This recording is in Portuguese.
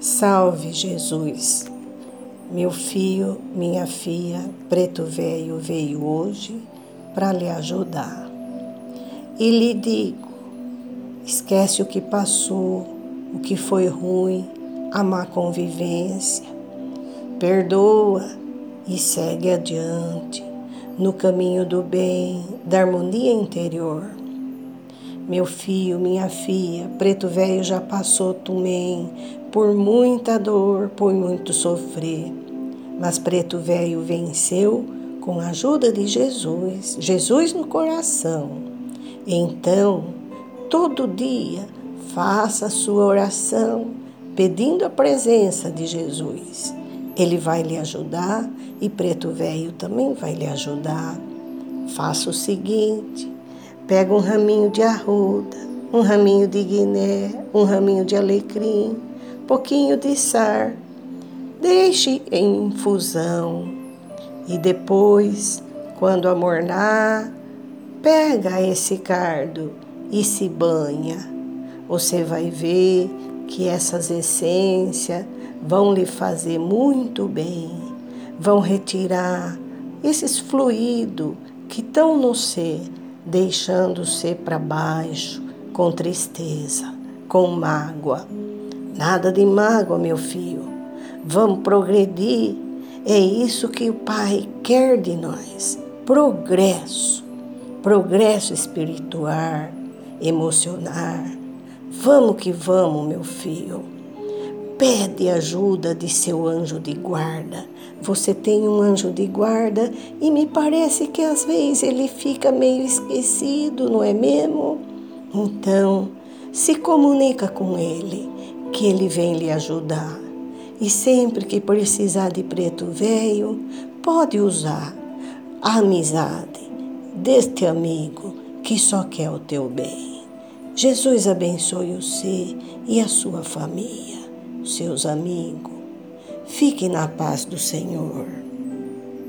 Salve Jesus! Meu filho, minha filha, preto velho veio hoje para lhe ajudar. E lhe digo: esquece o que passou, o que foi ruim, a má convivência. Perdoa e segue adiante no caminho do bem, da harmonia interior. Meu filho, minha filha, preto velho já passou também por muita dor, por muito sofrer. Mas preto velho venceu com a ajuda de Jesus, Jesus no coração. Então, todo dia, faça a sua oração pedindo a presença de Jesus. Ele vai lhe ajudar e preto velho também vai lhe ajudar. Faça o seguinte: pega um raminho de arruda, um raminho de guiné, um raminho de alecrim, pouquinho de sar, deixe em infusão. E depois, quando amornar, pega esse cardo e se banha. Você vai ver que essas essências vão lhe fazer muito bem, vão retirar esses fluidos que estão no ser, deixando o ser para baixo, com tristeza, com mágoa. Nada de mágoa, meu filho. Vamos progredir. É isso que o Pai quer de nós: progresso. Progresso espiritual, emocional. Vamos que vamos, meu filho. Pede ajuda de seu anjo de guarda. Você tem um anjo de guarda e me parece que às vezes ele fica meio esquecido, não é mesmo? Então, se comunica com ele, que ele vem lhe ajudar. E sempre que precisar de preto velho, pode usar a amizade deste amigo que só quer o teu bem. Jesus abençoe você e a sua família seus amigos. Fique na paz do Senhor.